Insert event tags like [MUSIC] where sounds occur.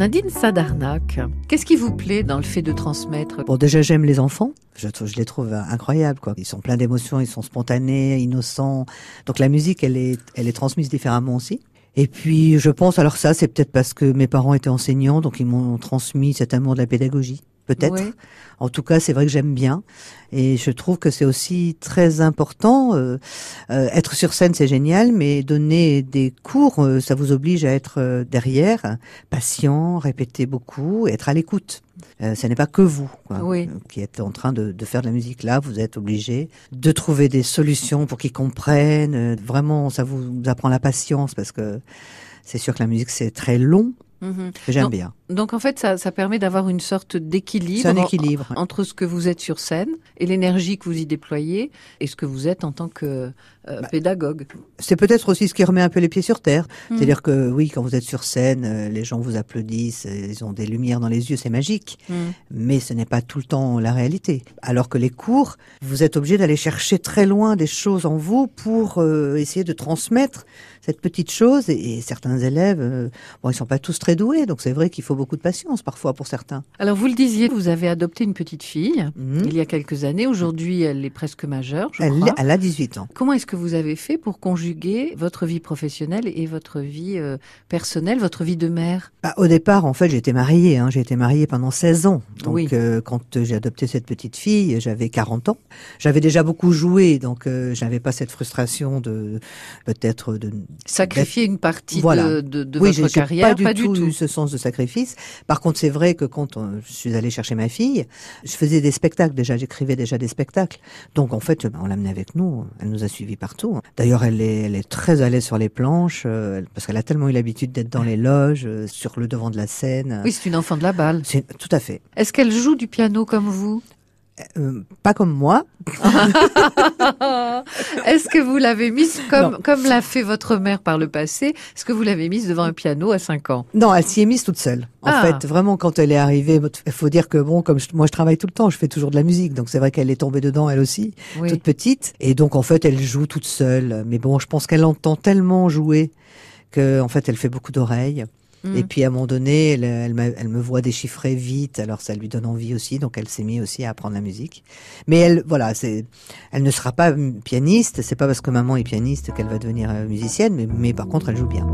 Nadine Sadarnak, qu'est-ce qui vous plaît dans le fait de transmettre? Bon, déjà, j'aime les enfants. Je, les trouve incroyables, quoi. Ils sont pleins d'émotions, ils sont spontanés, innocents. Donc la musique, elle est, elle est transmise différemment aussi. Et puis, je pense, alors ça, c'est peut-être parce que mes parents étaient enseignants, donc ils m'ont transmis cet amour de la pédagogie peut-être. En tout cas, c'est vrai que j'aime bien. Et je trouve que c'est aussi très important. Euh, euh, être sur scène, c'est génial, mais donner des cours, euh, ça vous oblige à être derrière, patient, répéter beaucoup, être à l'écoute. Ce n'est pas que vous quoi, oui. qui êtes en train de, de, faire de la musique là. Vous êtes obligé de trouver des solutions pour qu'ils comprennent. Vraiment, ça vous, vous apprend la patience parce que c'est sûr que la musique c'est très long. Mmh. J'aime bien. Donc en fait, ça, ça permet d'avoir une sorte d'équilibre équilibre. Entre ce que vous êtes sur scène et l'énergie que vous y déployez et ce que vous êtes en tant que euh, bah, pédagogue. C'est peut-être aussi ce qui remet un peu les pieds sur terre. Mmh. C'est-à-dire que oui, quand vous êtes sur scène, euh, les gens vous applaudissent, ils ont des lumières dans les yeux, c'est magique. Mmh. Mais ce n'est pas tout le temps la réalité. Alors que les cours, vous êtes obligé d'aller chercher très loin des choses en vous pour euh, essayer de transmettre cette petite chose. Et, et certains élèves, euh, bon, ils sont pas tous très doués, donc c'est vrai qu'il faut beaucoup de patience parfois pour certains. Alors vous le disiez, vous avez adopté une petite fille mmh. il y a quelques années. Aujourd'hui, elle est presque majeure. Je elle, crois. elle a 18 ans. Comment est-ce que vous avez fait pour conjuguer votre vie professionnelle et votre vie euh, personnelle, votre vie de mère? Bah, Au départ, en fait, j'étais mariée. Hein. J'ai été mariée pendant 16 ans. Donc, oui. euh, quand j'ai adopté cette petite fille, j'avais 40 ans. J'avais déjà beaucoup joué, donc euh, j'avais pas cette frustration de peut-être de sacrifier une partie voilà. de, de, de oui, votre carrière. Pas du, pas tout, du tout ce sens de sacrifice. Par contre, c'est vrai que quand on, je suis allée chercher ma fille, je faisais des spectacles déjà. J'écrivais déjà des spectacles. Donc en fait, on l'amenait avec nous. Elle nous a suivis partout. D'ailleurs, elle est, elle est très l'aise sur les planches euh, parce qu'elle a tellement eu l'habitude d'être dans les loges, euh, sur le devant de la scène. Oui, c'est une enfant de la balle. Tout à fait. Est-ce qu'elle joue du piano comme vous? Euh, pas comme moi. [LAUGHS] Est-ce que vous l'avez mise comme, comme l'a fait votre mère par le passé? Est-ce que vous l'avez mise devant un piano à 5 ans? Non, elle s'y est mise toute seule. En Ah. fait, vraiment, quand elle est arrivée, il faut dire que bon, comme je- moi je travaille tout le temps, je fais toujours de la musique, donc c'est vrai qu'elle est tombée dedans elle aussi, Oui. toute petite, et donc en fait elle joue toute seule. Mais bon, je pense qu'elle entend tellement jouer que en fait elle fait beaucoup d'oreilles. Mm. Et puis à un moment donné, elle, elle, m'a- elle me voit déchiffrer vite, alors ça lui donne envie aussi, donc elle s'est mise aussi à apprendre la musique. Mais elle, voilà, c'est, elle ne sera pas pianiste. C'est pas parce que maman est pianiste qu'elle va devenir euh, musicienne, mais, mais par contre elle joue bien.